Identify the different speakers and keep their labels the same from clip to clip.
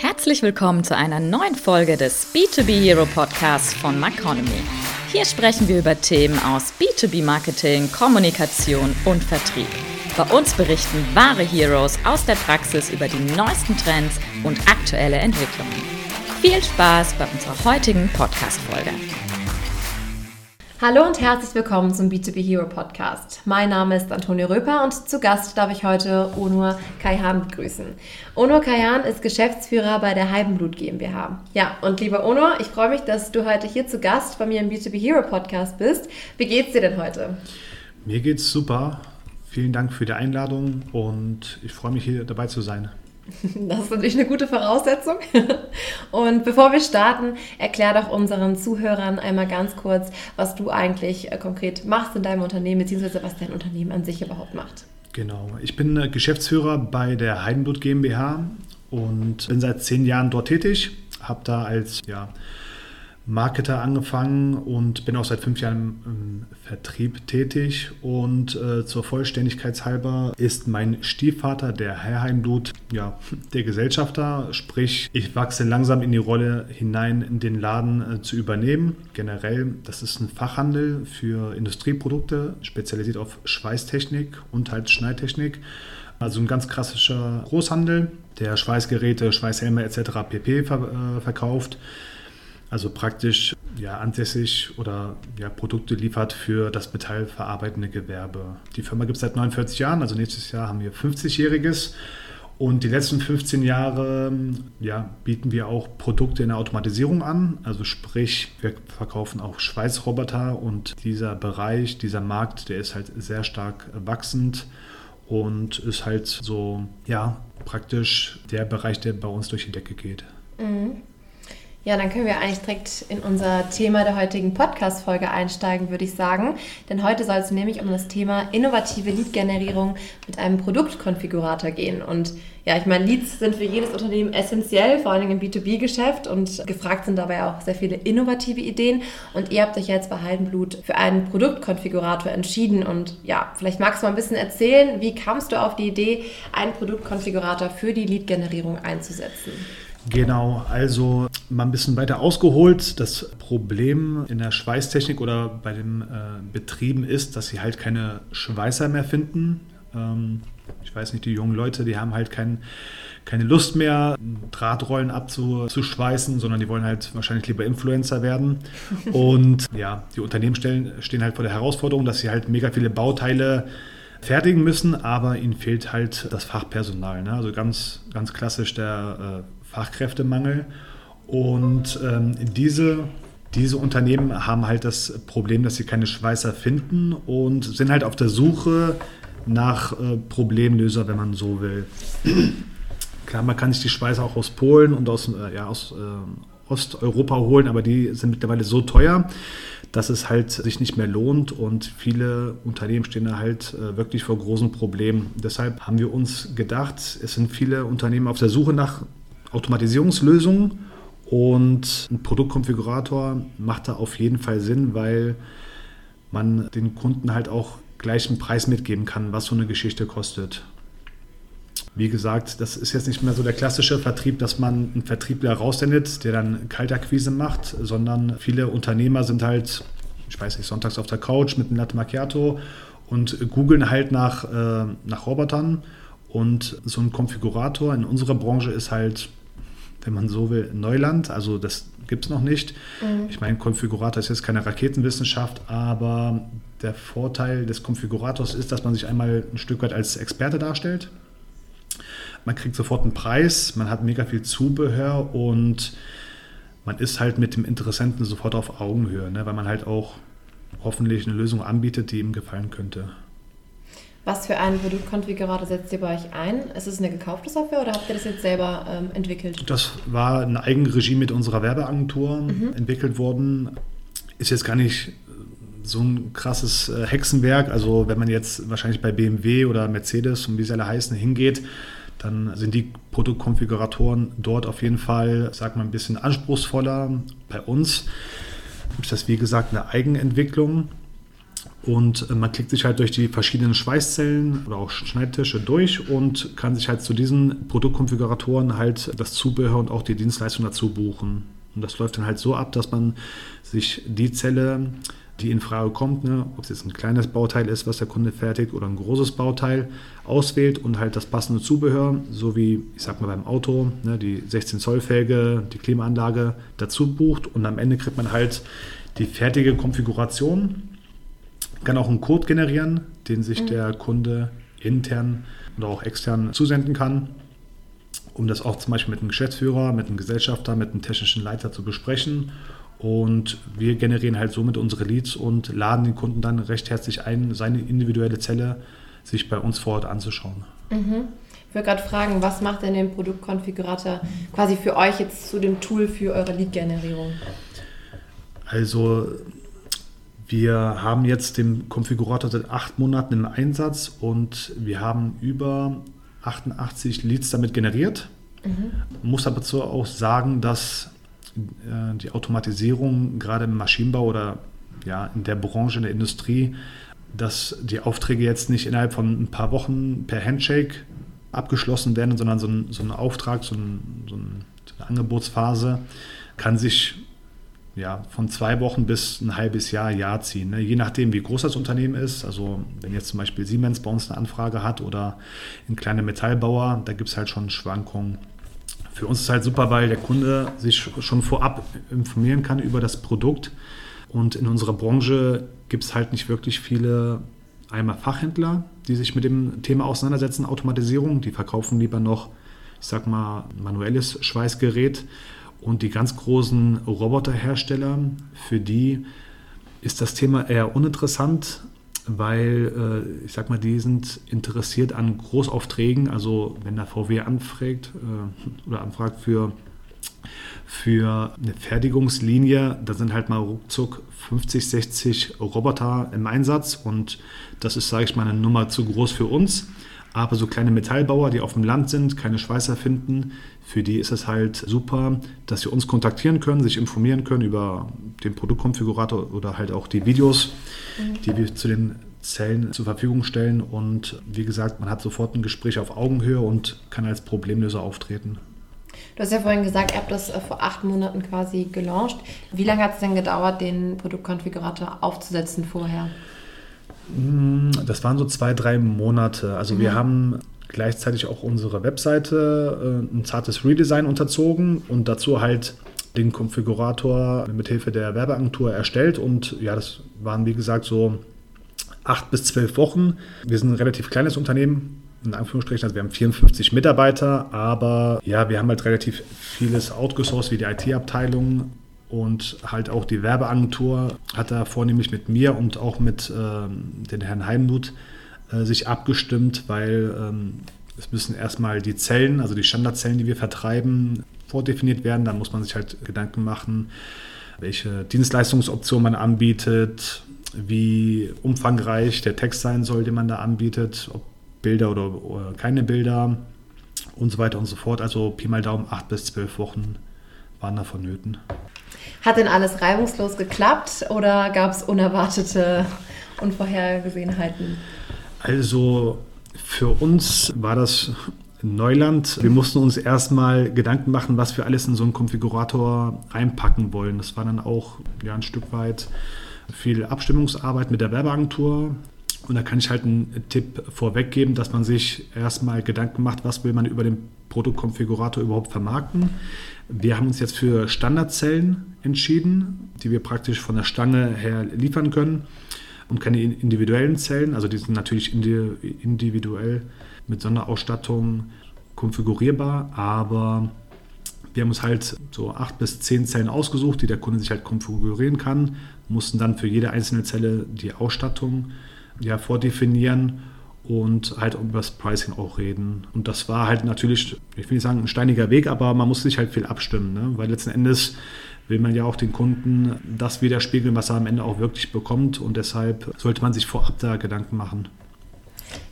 Speaker 1: Herzlich willkommen zu einer neuen Folge des B2B Hero Podcasts von Maconomy. Hier sprechen wir über Themen aus B2B Marketing, Kommunikation und Vertrieb. Bei uns berichten wahre Heroes aus der Praxis über die neuesten Trends und aktuelle Entwicklungen. Viel Spaß bei unserer heutigen Podcast-Folge.
Speaker 2: Hallo und herzlich willkommen zum B2B Hero Podcast. Mein Name ist Antonio Röper und zu Gast darf ich heute Onur Kaihan begrüßen. Onur Kaihan ist Geschäftsführer bei der Heidenblut GmbH. Ja, und lieber Onur, ich freue mich, dass du heute hier zu Gast bei mir im B2B Hero Podcast bist. Wie geht's dir denn heute?
Speaker 3: Mir geht's super. Vielen Dank für die Einladung und ich freue mich hier dabei zu sein.
Speaker 2: Das ist natürlich eine gute Voraussetzung. Und bevor wir starten, erklär doch unseren Zuhörern einmal ganz kurz, was du eigentlich äh, konkret machst in deinem Unternehmen, beziehungsweise was dein Unternehmen an sich überhaupt macht.
Speaker 3: Genau, ich bin äh, Geschäftsführer bei der Heidenblut GmbH und bin seit zehn Jahren dort tätig, habe da als ja, Marketer angefangen und bin auch seit fünf Jahren im Vertrieb tätig. Und äh, zur Vollständigkeit halber ist mein Stiefvater, der Herr Heimblut, ja, der Gesellschafter. Sprich, ich wachse langsam in die Rolle hinein, den Laden äh, zu übernehmen. Generell, das ist ein Fachhandel für Industrieprodukte, spezialisiert auf Schweißtechnik und halt Schneidtechnik. Also ein ganz klassischer Großhandel, der Schweißgeräte, Schweißhelme etc. pp. Äh, verkauft also praktisch ja, ansässig oder ja, Produkte liefert für das metallverarbeitende Gewerbe. Die Firma gibt es seit 49 Jahren, also nächstes Jahr haben wir 50-jähriges. Und die letzten 15 Jahre ja, bieten wir auch Produkte in der Automatisierung an. Also sprich, wir verkaufen auch Schweißroboter und dieser Bereich, dieser Markt, der ist halt sehr stark wachsend und ist halt so, ja, praktisch der Bereich, der bei uns durch die Decke geht.
Speaker 2: Mhm. Ja, dann können wir eigentlich direkt in unser Thema der heutigen Podcast-Folge einsteigen, würde ich sagen. Denn heute soll es nämlich um das Thema innovative Lead-Generierung mit einem Produktkonfigurator gehen. Und ja, ich meine, Leads sind für jedes Unternehmen essentiell, vor allem im B2B-Geschäft. Und gefragt sind dabei auch sehr viele innovative Ideen. Und ihr habt euch jetzt bei Heidenblut für einen Produktkonfigurator entschieden. Und ja, vielleicht magst du mal ein bisschen erzählen, wie kamst du auf die Idee, einen Produktkonfigurator für die Lead-Generierung einzusetzen?
Speaker 3: Genau, also mal ein bisschen weiter ausgeholt. Das Problem in der Schweißtechnik oder bei den äh, Betrieben ist, dass sie halt keine Schweißer mehr finden. Ähm, ich weiß nicht, die jungen Leute, die haben halt kein, keine Lust mehr, Drahtrollen abzuschweißen, sondern die wollen halt wahrscheinlich lieber Influencer werden. Und ja, die Unternehmen stellen, stehen halt vor der Herausforderung, dass sie halt mega viele Bauteile fertigen müssen, aber ihnen fehlt halt das Fachpersonal. Ne? Also ganz, ganz klassisch der äh, Fachkräftemangel. Und ähm, diese, diese Unternehmen haben halt das Problem, dass sie keine Schweißer finden und sind halt auf der Suche nach äh, Problemlöser, wenn man so will. Klar, man kann sich die Schweißer auch aus Polen und aus, äh, ja, aus äh, Osteuropa holen, aber die sind mittlerweile so teuer, dass es halt sich nicht mehr lohnt und viele Unternehmen stehen da halt äh, wirklich vor großen Problemen. Deshalb haben wir uns gedacht, es sind viele Unternehmen auf der Suche nach Automatisierungslösung und ein Produktkonfigurator macht da auf jeden Fall Sinn, weil man den Kunden halt auch gleich einen Preis mitgeben kann, was so eine Geschichte kostet. Wie gesagt, das ist jetzt nicht mehr so der klassische Vertrieb, dass man einen Vertriebler raussendet, der dann Kaltakquise macht, sondern viele Unternehmer sind halt, ich weiß nicht, sonntags auf der Couch mit einem Latte Macchiato und googeln halt nach, äh, nach Robotern. Und so ein Konfigurator in unserer Branche ist halt wenn man so will, Neuland. Also das gibt es noch nicht. Mhm. Ich meine, Konfigurator ist jetzt keine Raketenwissenschaft, aber der Vorteil des Konfigurators ist, dass man sich einmal ein Stück weit als Experte darstellt. Man kriegt sofort einen Preis, man hat mega viel Zubehör und man ist halt mit dem Interessenten sofort auf Augenhöhe, ne? weil man halt auch hoffentlich eine Lösung anbietet, die ihm gefallen könnte.
Speaker 2: Was für einen Produktkonfigurator setzt ihr bei euch ein? Ist es eine gekaufte Software oder habt ihr das jetzt selber ähm, entwickelt?
Speaker 3: Das war eine Eigenregie mit unserer Werbeagentur mhm. entwickelt worden. Ist jetzt gar nicht so ein krasses äh, Hexenwerk. Also wenn man jetzt wahrscheinlich bei BMW oder Mercedes und wie sie alle heißen hingeht, dann sind die Produktkonfiguratoren dort auf jeden Fall, sag mal, ein bisschen anspruchsvoller. Bei uns ist das, wie gesagt, eine Eigenentwicklung. Und äh, man klickt sich halt durch die verschiedenen Schweißzellen oder auch Schneidtische durch und kann sich halt zu diesen Produktkonfiguratoren halt das Zubehör und auch die Dienstleistung dazu buchen. Und das läuft dann halt so ab, dass man sich die Zelle, die in Frage kommt, ne, ob es jetzt ein kleines Bauteil ist, was der Kunde fertigt, oder ein großes Bauteil, auswählt und halt das passende Zubehör, so wie, ich sag mal beim Auto, ne, die 16 Zoll Felge, die Klimaanlage dazu bucht und am Ende kriegt man halt die fertige Konfiguration kann auch einen Code generieren, den sich mhm. der Kunde intern oder auch extern zusenden kann, um das auch zum Beispiel mit einem Geschäftsführer, mit einem Gesellschafter, mit einem technischen Leiter zu besprechen. Und wir generieren halt somit unsere Leads und laden den Kunden dann recht herzlich ein, seine individuelle Zelle sich bei uns vor Ort anzuschauen.
Speaker 2: Mhm. Ich würde gerade fragen, was macht denn den Produktkonfigurator quasi für euch jetzt zu dem Tool für eure Lead-Generierung?
Speaker 3: Also wir haben jetzt den Konfigurator seit acht Monaten im Einsatz und wir haben über 88 Leads damit generiert. Mhm. Muss aber dazu auch sagen, dass äh, die Automatisierung gerade im Maschinenbau oder ja, in der Branche, in der Industrie, dass die Aufträge jetzt nicht innerhalb von ein paar Wochen per Handshake abgeschlossen werden, sondern so ein, so ein Auftrag, so, ein, so, eine Angebotsphase kann sich ja, von zwei Wochen bis ein halbes Jahr, Jahr ziehen. Ne? Je nachdem, wie groß das Unternehmen ist. Also wenn jetzt zum Beispiel Siemens bei uns eine Anfrage hat oder ein kleiner Metallbauer, da gibt es halt schon Schwankungen. Für uns ist halt super, weil der Kunde sich schon vorab informieren kann über das Produkt. Und in unserer Branche gibt es halt nicht wirklich viele einmal Fachhändler, die sich mit dem Thema auseinandersetzen, Automatisierung. Die verkaufen lieber noch, ich sag mal, manuelles Schweißgerät und die ganz großen Roboterhersteller, für die ist das Thema eher uninteressant, weil äh, ich sag mal, die sind interessiert an Großaufträgen. Also wenn der VW anfragt äh, oder anfragt für, für eine Fertigungslinie, da sind halt mal ruckzuck 50, 60 Roboter im Einsatz und das ist, sage ich mal, eine Nummer zu groß für uns. Aber so kleine Metallbauer, die auf dem Land sind, keine Schweißer finden, für die ist es halt super, dass sie uns kontaktieren können, sich informieren können über den Produktkonfigurator oder halt auch die Videos, mhm. die wir zu den Zellen zur Verfügung stellen. Und wie gesagt, man hat sofort ein Gespräch auf Augenhöhe und kann als Problemlöser auftreten.
Speaker 2: Du hast ja vorhin gesagt, ihr habt das äh, vor acht Monaten quasi gelauncht. Wie lange hat es denn gedauert, den Produktkonfigurator aufzusetzen vorher?
Speaker 3: Hm, das waren so zwei, drei Monate. Also mhm. wir haben gleichzeitig auch unsere Webseite äh, ein zartes Redesign unterzogen und dazu halt den Konfigurator mit Hilfe der Werbeagentur erstellt. Und ja, das waren wie gesagt so acht bis zwölf Wochen. Wir sind ein relativ kleines Unternehmen, in Anführungsstrichen, also wir haben 54 Mitarbeiter, aber ja, wir haben halt relativ vieles outgesourced wie die IT-Abteilung und halt auch die Werbeagentur hat da vornehmlich mit mir und auch mit ähm, den Herrn Heimmuth äh, sich abgestimmt, weil ähm, es müssen erstmal die Zellen, also die Standardzellen, die wir vertreiben, vordefiniert werden. Dann muss man sich halt Gedanken machen, welche Dienstleistungsoption man anbietet, wie umfangreich der Text sein soll, den man da anbietet, ob Bilder oder, oder keine Bilder und so weiter und so fort. Also Pi mal Daumen, acht bis zwölf Wochen waren da vonnöten.
Speaker 2: Hat denn alles reibungslos geklappt oder gab es unerwartete Unvorhergesehenheiten?
Speaker 3: Also für uns war das Neuland. Wir mussten uns erstmal Gedanken machen, was wir alles in so einen Konfigurator einpacken wollen. Das war dann auch ja, ein Stück weit viel Abstimmungsarbeit mit der Werbeagentur. Und da kann ich halt einen Tipp vorweggeben, dass man sich erstmal Gedanken macht, was will man über den Produktkonfigurator überhaupt vermarkten. Wir haben uns jetzt für Standardzellen entschieden, die wir praktisch von der Stange her liefern können und keine individuellen Zellen. Also die sind natürlich individuell mit Sonderausstattung konfigurierbar, aber wir haben uns halt so acht bis zehn Zellen ausgesucht, die der Kunde sich halt konfigurieren kann, mussten dann für jede einzelne Zelle die Ausstattung ja, vordefinieren und halt über das Pricing auch reden. Und das war halt natürlich, ich will nicht sagen ein steiniger Weg, aber man musste sich halt viel abstimmen, ne? weil letzten Endes will man ja auch den Kunden das widerspiegeln, was er am Ende auch wirklich bekommt. Und deshalb sollte man sich vorab da Gedanken machen.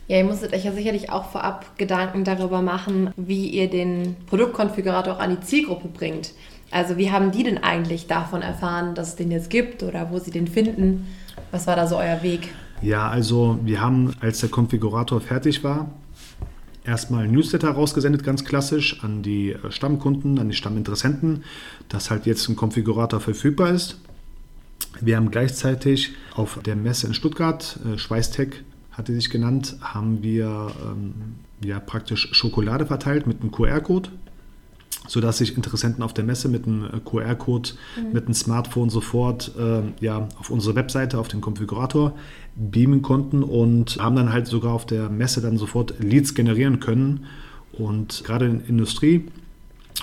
Speaker 2: Ja, ihr musstet euch ja sicherlich auch vorab Gedanken darüber machen, wie ihr den Produktkonfigurator auch an die Zielgruppe bringt. Also wie haben die denn eigentlich davon erfahren, dass es den jetzt gibt oder wo sie den finden? Was war da so euer Weg?
Speaker 3: Ja, also wir haben, als der Konfigurator fertig war, erstmal ein Newsletter rausgesendet, ganz klassisch, an die äh, Stammkunden, an die Stamminteressenten, dass halt jetzt ein Konfigurator verfügbar ist. Wir haben gleichzeitig auf der Messe in Stuttgart, äh, Schweißtech hatte sich genannt, haben wir ähm, ja praktisch Schokolade verteilt mit einem QR-Code sodass sich Interessenten auf der Messe mit einem äh, QR-Code, mhm. mit einem Smartphone sofort äh, ja, auf unsere Webseite, auf den Konfigurator beamen konnten und haben dann halt sogar auf der Messe dann sofort Leads generieren können. Und gerade in der Industrie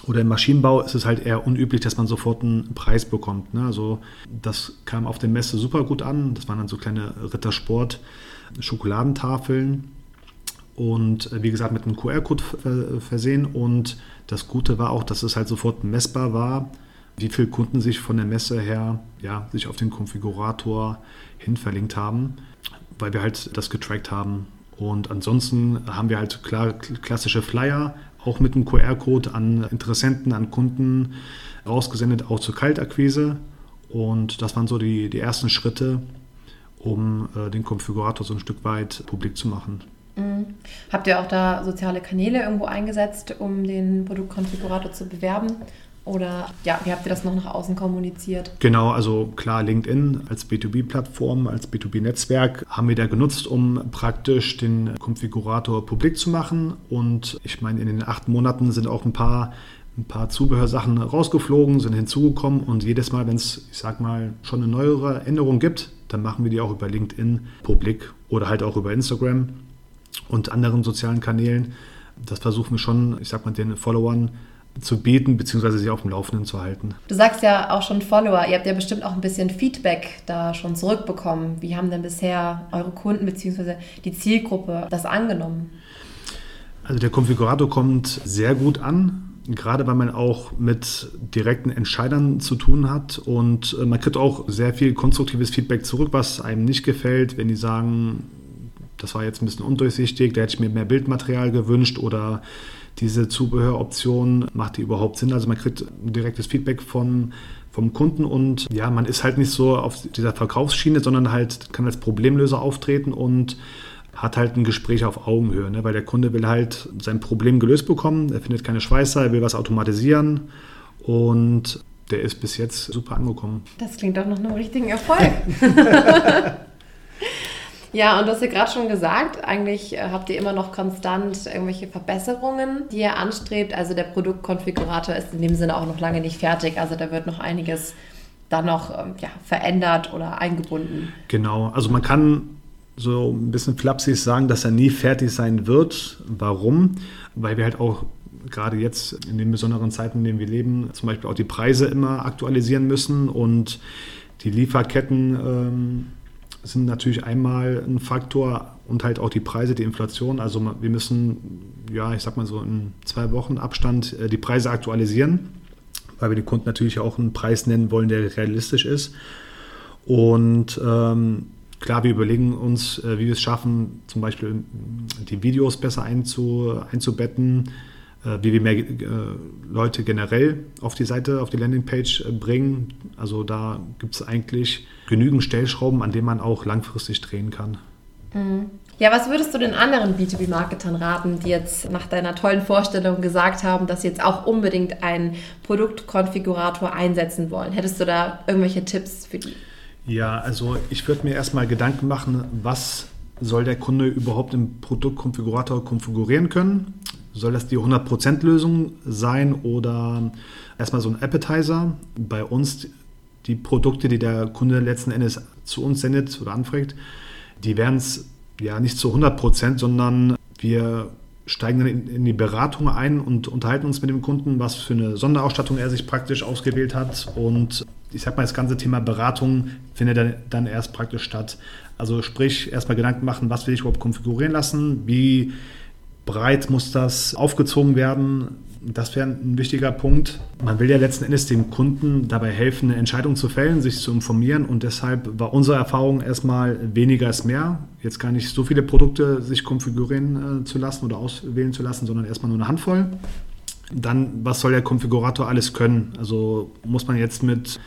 Speaker 3: oder im Maschinenbau ist es halt eher unüblich, dass man sofort einen Preis bekommt. Ne? Also das kam auf der Messe super gut an. Das waren dann so kleine Rittersport-Schokoladentafeln und äh, wie gesagt mit einem QR-Code versehen. Und das Gute war auch, dass es halt sofort messbar war, wie viele Kunden sich von der Messe her ja, sich auf den Konfigurator hin verlinkt haben, weil wir halt das getrackt haben. Und ansonsten haben wir halt klar klassische Flyer, auch mit einem QR-Code an Interessenten, an Kunden rausgesendet, auch zur Kaltakquise. Und das waren so die, die ersten Schritte, um äh, den Konfigurator so ein Stück weit publik zu machen.
Speaker 2: Habt ihr auch da soziale Kanäle irgendwo eingesetzt, um den Produktkonfigurator zu bewerben? Oder ja, wie habt ihr das noch nach außen kommuniziert?
Speaker 3: Genau, also klar, LinkedIn als B2B-Plattform, als B2B-Netzwerk haben wir da genutzt, um praktisch den Konfigurator publik zu machen. Und ich meine, in den acht Monaten sind auch ein paar, ein paar Zubehörsachen rausgeflogen, sind hinzugekommen. Und jedes Mal, wenn es, ich sag mal, schon eine neuere Änderung gibt, dann machen wir die auch über LinkedIn publik oder halt auch über Instagram und anderen sozialen Kanälen. Das versuchen wir schon, ich sag mal, den Followern zu bieten, beziehungsweise sie auf dem Laufenden zu halten.
Speaker 2: Du sagst ja auch schon Follower, ihr habt ja bestimmt auch ein bisschen Feedback da schon zurückbekommen. Wie haben denn bisher eure Kunden beziehungsweise die Zielgruppe das angenommen?
Speaker 3: Also der Konfigurator kommt sehr gut an, gerade weil man auch mit direkten Entscheidern zu tun hat und äh, man kriegt auch sehr viel konstruktives Feedback zurück, was einem nicht gefällt, wenn die sagen, das war jetzt ein bisschen undurchsichtig, da hätte ich mir mehr Bildmaterial gewünscht oder diese Zubehöroption, macht die überhaupt Sinn? Also man kriegt direktes Feedback von, vom Kunden und ja, man ist halt nicht so auf dieser Verkaufsschiene, sondern halt kann als Problemlöser auftreten und hat halt ein Gespräch auf Augenhöhe, ne? weil der Kunde will halt sein Problem gelöst bekommen, er findet keine Schweißer, er will was automatisieren und der ist bis jetzt super angekommen.
Speaker 2: Das klingt doch noch einem richtigen Erfolg. Ja, und du hast ja gerade schon gesagt, eigentlich äh, habt ihr immer noch konstant irgendwelche Verbesserungen, die ihr anstrebt. Also der Produktkonfigurator ist in dem Sinne auch noch lange nicht fertig. Also da wird noch einiges dann noch ähm, ja, verändert oder eingebunden.
Speaker 3: Genau, also man kann so ein bisschen flapsig sagen, dass er nie fertig sein wird. Warum? Weil wir halt auch gerade jetzt in den besonderen Zeiten, in denen wir leben, zum Beispiel auch die Preise immer aktualisieren müssen und die Lieferketten ähm, sind natürlich einmal ein Faktor und halt auch die Preise, die Inflation. Also wir müssen, ja, ich sag mal so in zwei Wochen Abstand äh, die Preise aktualisieren, weil wir den Kunden natürlich auch einen Preis nennen wollen, der realistisch ist. Und ähm, klar, wir überlegen uns, äh, wie wir es schaffen, zum Beispiel die Videos besser einzu, einzubetten wie wir mehr äh, Leute generell auf die Seite, auf die Landingpage äh, bringen. Also da gibt es eigentlich genügend Stellschrauben, an denen man auch langfristig drehen kann.
Speaker 2: Mhm. Ja, was würdest du den anderen B2B-Marketern raten, die jetzt nach deiner tollen Vorstellung gesagt haben, dass sie jetzt auch unbedingt einen Produktkonfigurator einsetzen wollen? Hättest du da irgendwelche Tipps für die?
Speaker 3: Ja, also ich würde mir erstmal Gedanken machen, was soll der Kunde überhaupt im Produktkonfigurator konfigurieren können? Soll das die 100%-Lösung sein oder erstmal so ein Appetizer? Bei uns die Produkte, die der Kunde letzten Endes zu uns sendet oder anfragt, die werden es ja nicht zu 100%, sondern wir steigen dann in, die Beratung ein und unterhalten uns mit dem Kunden, was für eine Sonderausstattung er sich praktisch ausgewählt hat. Und ich sag mal, das ganze Thema Beratung findet dann, erst praktisch statt. Also sprich, erstmal Gedanken machen, was will ich überhaupt konfigurieren lassen, wie breit muss das aufgezogen werden. Das wäre ein wichtiger Punkt. Man will ja letzten Endes dem Kunden dabei helfen, eine Entscheidung zu fällen, sich zu informieren. Und deshalb war unsere Erfahrung erstmal weniger ist mehr. Jetzt gar nicht so viele Produkte sich konfigurieren äh, zu lassen oder auswählen zu lassen, sondern erstmal nur eine Handvoll. Dann, was soll der Konfigurator alles können? Also muss man jetzt mit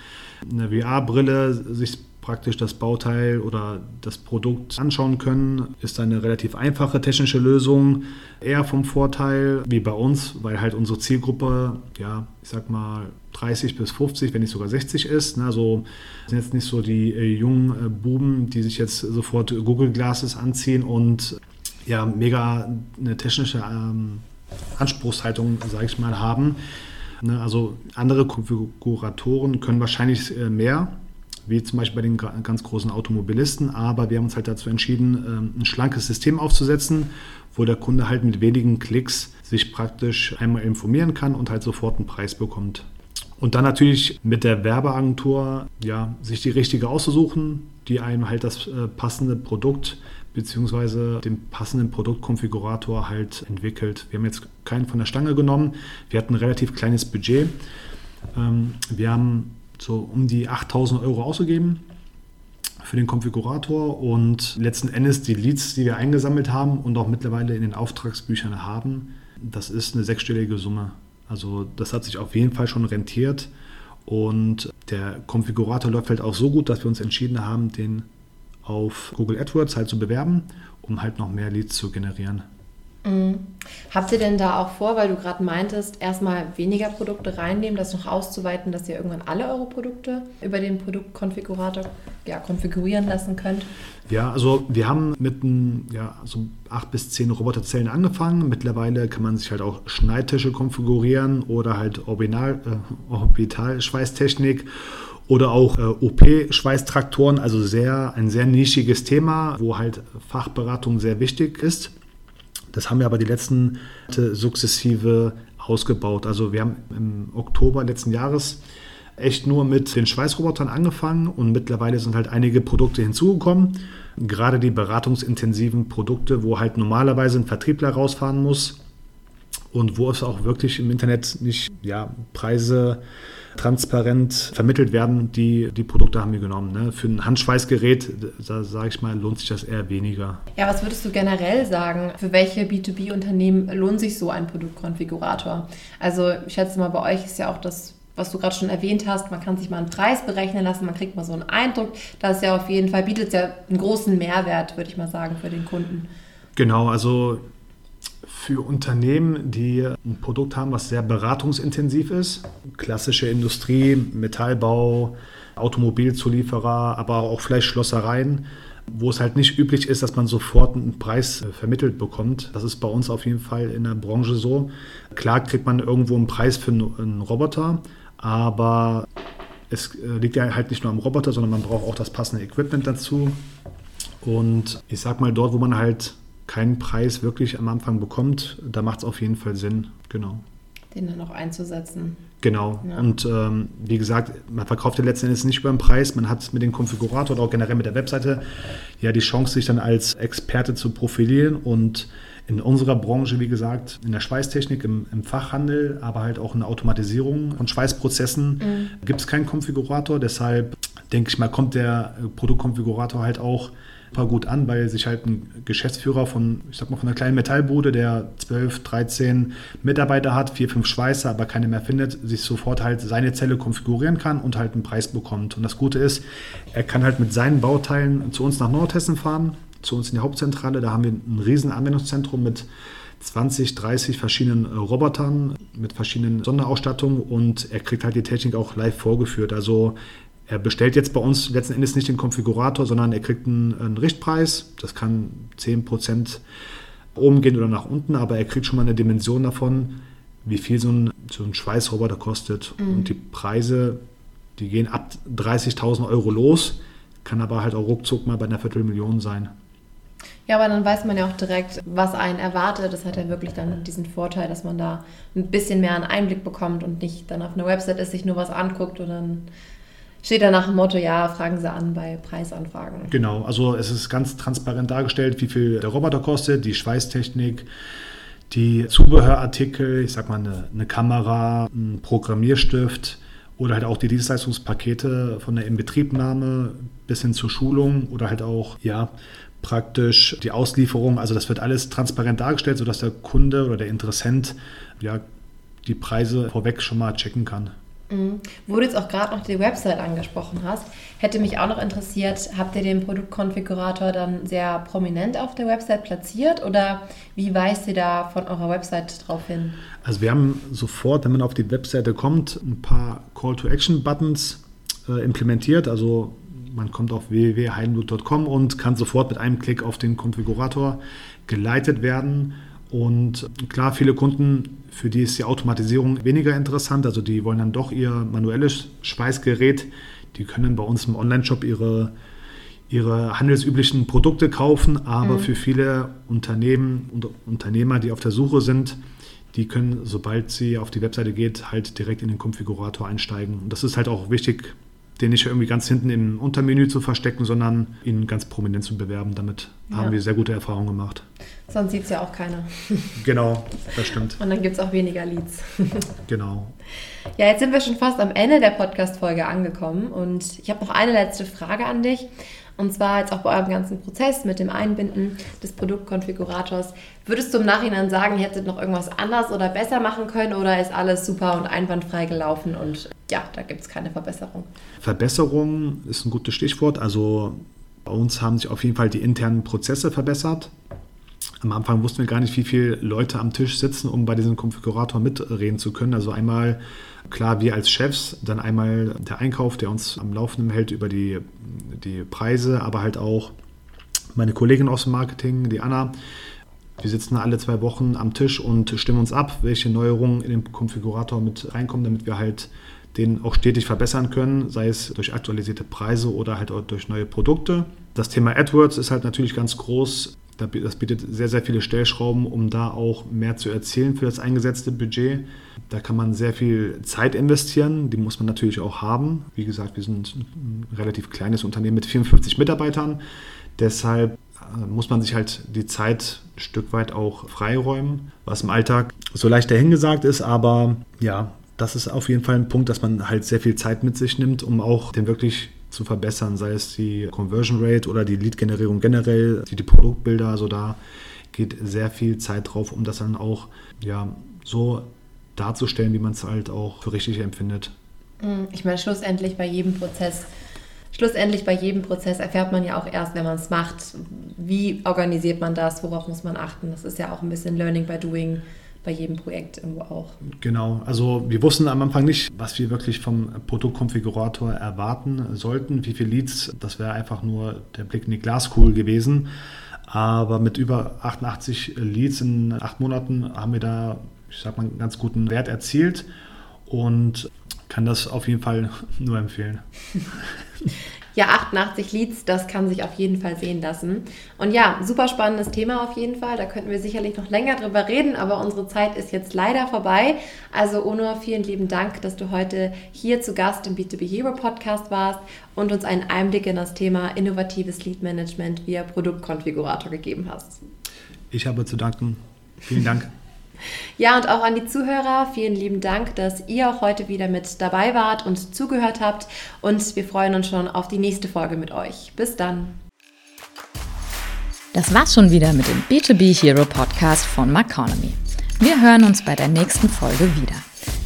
Speaker 3: einer VR-Brille sich praktisch das Bauteil oder das Produkt anschauen können. Ist eine relativ einfache technische Lösung, eher vom Vorteil wie bei uns, weil halt unsere Zielgruppe, ja, ich sag mal 30 bis 50, wenn nicht sogar 60 ist. Also sind jetzt nicht so die äh, jungen äh, Buben, die sich jetzt sofort Google Glasses anziehen und ja, mega eine technische ähm, Anspruchshaltung, sage ich mal, haben. Ne, also andere Konfiguratoren können wahrscheinlich äh, mehr, wie zum Beispiel bei den ganz großen Automobilisten, aber wir haben uns halt dazu entschieden, ähm, ein schlankes System aufzusetzen, wo der Kunde halt mit wenigen Klicks sich praktisch einmal informieren kann und halt sofort einen Preis bekommt. Und dann natürlich mit der Werbeagentur, ja, sich die richtige auszusuchen, die einem halt das äh, passende Produkt beziehungsweise den passenden Produktkonfigurator halt entwickelt. Wir haben jetzt keinen von der Stange genommen. Wir hatten ein relativ kleines Budget. Ähm, wir haben so um die 8000 Euro ausgegeben für den Konfigurator und letzten Endes die Leads, die wir eingesammelt haben und auch mittlerweile in den Auftragsbüchern haben, das ist eine sechsstellige Summe. Also das hat sich auf jeden Fall schon rentiert und der Konfigurator läuft halt auch so gut, dass wir uns entschieden haben, den auf Google AdWords halt zu bewerben, um halt noch mehr Leads zu generieren.
Speaker 2: Mhm. Habt ihr denn da auch vor, weil du gerade meintest, erstmal weniger Produkte reinnehmen, das noch auszuweiten, dass ihr irgendwann alle eure Produkte über den Produktkonfigurator ja, konfigurieren lassen könnt?
Speaker 3: Ja, also wir haben mit ein, ja, so acht bis zehn Roboterzellen angefangen. Mittlerweile kann man sich halt auch Schneidtische konfigurieren oder halt Original, äh, Orbitalschweißtechnik oder auch äh, OP-Schweißtraktoren, also sehr, ein sehr nischiges Thema, wo halt Fachberatung sehr wichtig ist. Das haben wir aber die letzten sukzessive ausgebaut. Also wir haben im Oktober letzten Jahres echt nur mit den Schweißrobotern angefangen und mittlerweile sind halt einige Produkte hinzugekommen. Gerade die beratungsintensiven Produkte, wo halt normalerweise ein Vertriebler rausfahren muss und wo es auch wirklich im Internet nicht ja, Preise transparent vermittelt werden. Die, die Produkte haben wir genommen. Ne? Für ein Handschweißgerät, da sage ich mal, lohnt sich das eher weniger.
Speaker 2: Ja, was würdest du generell sagen? Für welche B2B-Unternehmen lohnt sich so ein Produktkonfigurator? Also ich schätze mal, bei euch ist ja auch das was du gerade schon erwähnt hast, man kann sich mal einen Preis berechnen lassen, man kriegt mal so einen Eindruck. Das ist ja auf jeden Fall, bietet ja einen großen Mehrwert, würde ich mal sagen, für den Kunden.
Speaker 3: Genau, also für Unternehmen, die ein Produkt haben, was sehr beratungsintensiv ist. Klassische Industrie, Metallbau, Automobilzulieferer, aber auch vielleicht Schlossereien, wo es halt nicht üblich ist, dass man sofort einen Preis äh, vermittelt bekommt. Das ist bei uns auf jeden Fall in der Branche so. Klar kriegt man irgendwo einen Preis für einen Roboter, aber es äh, liegt ja halt nicht nur am Roboter, sondern man braucht auch das passende Equipment dazu. Und ich sag mal, dort, wo man halt keinen Preis wirklich am Anfang bekommt, da macht es auf jeden Fall Sinn, genau.
Speaker 2: Den dann auch einzusetzen.
Speaker 3: Genau. Ja. Und ähm, wie gesagt, man verkauft den letzten Endes nicht über den Preis. Man hat mit dem Konfigurator oder auch generell mit der Webseite ja die Chance, sich dann als Experte zu profilieren. Und in unserer Branche, wie gesagt, in der Schweißtechnik, im, im Fachhandel, aber halt auch in der Automatisierung von Schweißprozessen mhm. gibt es keinen Konfigurator. Deshalb denke ich mal, kommt der Produktkonfigurator halt auch super gut an, weil sich halt ein Geschäftsführer von, ich sag mal, von einer kleinen Metallbude, der 12, 13 Mitarbeiter hat, vier, fünf Schweißer, aber keine mehr findet, sich sofort halt seine Zelle konfigurieren kann und halt einen Preis bekommt. Und das Gute ist, er kann halt mit seinen Bauteilen zu uns nach Nordhessen fahren, zu uns in die Hauptzentrale. Da haben wir ein riesen Anwendungszentrum mit 20, 30 verschiedenen Robotern mit verschiedenen Sonderausstattungen und er kriegt halt die Technik auch live vorgeführt. Also er bestellt jetzt bei uns letzten Endes nicht den Konfigurator, sondern er kriegt einen, einen Richtpreis. Das kann 10% oben gehen oder nach unten, aber er kriegt schon mal eine Dimension davon, wie viel so ein, so ein Schweißroboter kostet. Mhm. Und die Preise, die gehen ab 30.000 Euro los, kann aber halt auch ruckzuck mal bei einer Viertelmillion sein.
Speaker 2: Ja, aber dann weiß man ja auch direkt, was einen erwartet. Das hat ja wirklich dann diesen Vorteil, dass man da ein bisschen mehr einen Einblick bekommt und nicht dann auf einer Website ist, sich nur was anguckt und dann steht da nach dem Motto, ja, fragen Sie an bei Preisanfragen.
Speaker 3: Genau, also es ist ganz transparent dargestellt, wie viel der Roboter kostet, die Schweißtechnik, die Zubehörartikel, ich sag mal eine, eine Kamera, ein Programmierstift oder halt auch die Dienstleistungspakete von der Inbetriebnahme bis hin zur Schulung oder halt auch, ja, praktisch die Auslieferung. Also das wird alles transparent dargestellt, sodass der Kunde oder der Interessent ja die Preise vorweg schon mal checken kann.
Speaker 2: Mhm. Wo du jetzt auch gerade noch die Website angesprochen hast, hätte mich auch noch interessiert, habt ihr den Produktkonfigurator dann sehr prominent auf der Website platziert oder wie weist ihr da von eurer Website drauf hin?
Speaker 3: Also wir haben sofort, wenn man auf die Webseite kommt, ein paar Call-to-Action-Buttons äh, implementiert. Also man kommt auf www.heidenblut.com und kann sofort mit einem Klick auf den Konfigurator geleitet werden. Und klar, viele Kunden, für die ist die Automatisierung weniger interessant. Also die wollen dann doch ihr manuelles Schweißgerät. Die können bei uns im Online-Shop ihre, ihre handelsüblichen Produkte kaufen. Aber mhm. für viele Unternehmen und Unternehmer, die auf der Suche sind, die können, sobald sie auf die Webseite geht, halt direkt in den Konfigurator einsteigen. Und das ist halt auch wichtig, den nicht irgendwie ganz hinten im Untermenü zu verstecken, sondern ihn ganz prominent zu bewerben. Damit ja. haben wir sehr gute Erfahrungen gemacht.
Speaker 2: Sonst sieht es ja auch keiner.
Speaker 3: genau, das stimmt.
Speaker 2: Und dann gibt es auch weniger Leads.
Speaker 3: genau.
Speaker 2: Ja, jetzt sind wir schon fast am Ende der Podcast-Folge angekommen und ich habe noch eine letzte Frage an dich. Und zwar jetzt auch bei eurem ganzen Prozess mit dem Einbinden des Produktkonfigurators. Würdest du im Nachhinein sagen, ihr hättet noch irgendwas anders oder besser machen können oder ist alles super und einwandfrei gelaufen und ja, da gibt es keine Verbesserung?
Speaker 3: Verbesserung ist ein gutes Stichwort. Also bei uns haben sich auf jeden Fall die internen Prozesse verbessert. Am Anfang wussten wir gar nicht, wie viele Leute am Tisch sitzen, um bei diesem Konfigurator mitreden zu können. Also einmal klar wir als Chefs, dann einmal der Einkauf, der uns am Laufenden hält über die, die Preise, aber halt auch meine Kollegin aus dem Marketing, die Anna. Wir sitzen alle zwei Wochen am Tisch und stimmen uns ab, welche Neuerungen in den Konfigurator mit reinkommen, damit wir halt den auch stetig verbessern können, sei es durch aktualisierte Preise oder halt auch durch neue Produkte. Das Thema AdWords ist halt natürlich ganz groß. Das bietet sehr, sehr viele Stellschrauben, um da auch mehr zu erzielen für das eingesetzte Budget. Da kann man sehr viel Zeit investieren, die muss man natürlich auch haben. Wie gesagt, wir sind ein relativ kleines Unternehmen mit 54 Mitarbeitern. Deshalb äh, muss man sich halt die Zeit ein Stück weit auch freiräumen, was im Alltag so leicht dahingesagt ist. Aber ja, das ist auf jeden Fall ein Punkt, dass man halt sehr viel Zeit mit sich nimmt, um auch den wirklich zu verbessern, sei es die Conversion Rate oder die Lead-Generierung generell, die, die Produktbilder. Also da geht sehr viel Zeit drauf, um das dann auch ja, so darzustellen, wie man es halt auch für richtig empfindet.
Speaker 2: Hm, ich meine, schlussendlich bei jedem Prozess, schlussendlich bei jedem Prozess erfährt man ja auch erst, wenn man es macht, wie organisiert man das, worauf muss man achten. Das ist ja auch ein bisschen Learning by Doing bei jedem Projekt irgendwo auch.
Speaker 3: Genau, also wir wussten am Anfang nicht, was wir wirklich vom Produktkonfigurator erwarten sollten, wie viele Leads, das wäre einfach nur der Blick in die Glaskugel gewesen. Aber mit über 88 Leads in acht Monaten haben wir da, ich sag mal, einen ganz guten Wert erzielt und kann das auf jeden Fall nur empfehlen.
Speaker 2: Ja, 88 Leads, das kann sich auf jeden Fall sehen lassen. Und ja, super spannendes Thema auf jeden Fall. Da könnten wir sicherlich noch länger drüber reden, aber unsere Zeit ist jetzt leider vorbei. Also Ono, vielen lieben Dank, dass du heute hier zu Gast im B2B Hero Podcast warst und uns einen Einblick in das Thema innovatives Lead Management via Produktkonfigurator gegeben hast.
Speaker 3: Ich habe zu danken. Vielen Dank.
Speaker 2: Ja, und auch an die Zuhörer, vielen lieben Dank, dass ihr auch heute wieder mit dabei wart und zugehört habt. Und wir freuen uns schon auf die nächste Folge mit euch. Bis dann.
Speaker 1: Das war's schon wieder mit dem B2B Hero Podcast von Maconomy. Wir hören uns bei der nächsten Folge wieder.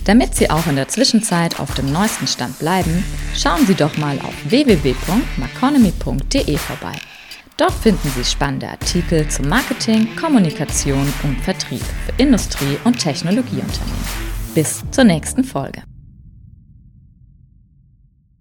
Speaker 1: Damit Sie auch in der Zwischenzeit auf dem neuesten Stand bleiben, schauen Sie doch mal auf www.maconomy.de vorbei. Dort finden Sie spannende Artikel zum Marketing, Kommunikation und Vertrieb für Industrie- und Technologieunternehmen. Bis zur nächsten Folge.